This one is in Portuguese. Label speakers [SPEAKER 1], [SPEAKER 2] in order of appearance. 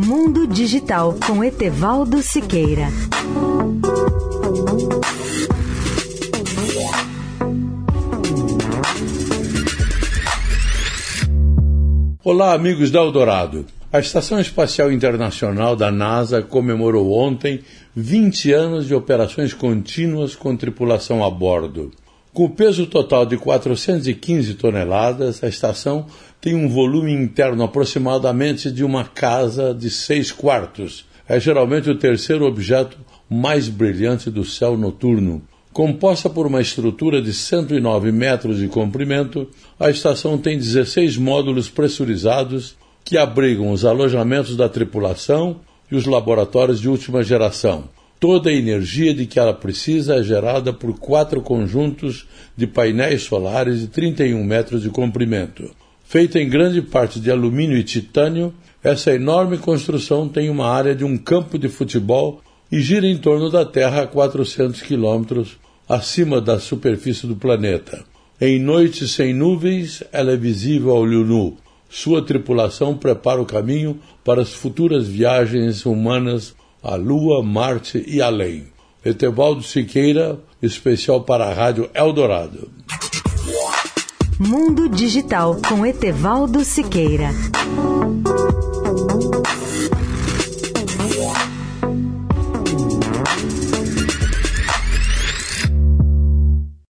[SPEAKER 1] Mundo Digital com Etevaldo Siqueira.
[SPEAKER 2] Olá, amigos da Eldorado. A Estação Espacial Internacional da NASA comemorou ontem 20 anos de operações contínuas com tripulação a bordo. Com peso total de 415 toneladas, a estação tem um volume interno aproximadamente de uma casa de seis quartos. É geralmente o terceiro objeto mais brilhante do céu noturno. Composta por uma estrutura de 109 metros de comprimento, a estação tem 16 módulos pressurizados que abrigam os alojamentos da tripulação e os laboratórios de última geração. Toda a energia de que ela precisa é gerada por quatro conjuntos de painéis solares de 31 metros de comprimento. Feita em grande parte de alumínio e titânio, essa enorme construção tem uma área de um campo de futebol e gira em torno da Terra a 400 quilômetros acima da superfície do planeta. Em noites sem nuvens, ela é visível ao olho nu, sua tripulação prepara o caminho para as futuras viagens humanas à Lua, Marte e além. Etevaldo Siqueira, especial para a Rádio Eldorado.
[SPEAKER 1] Mundo Digital com Etevaldo Siqueira.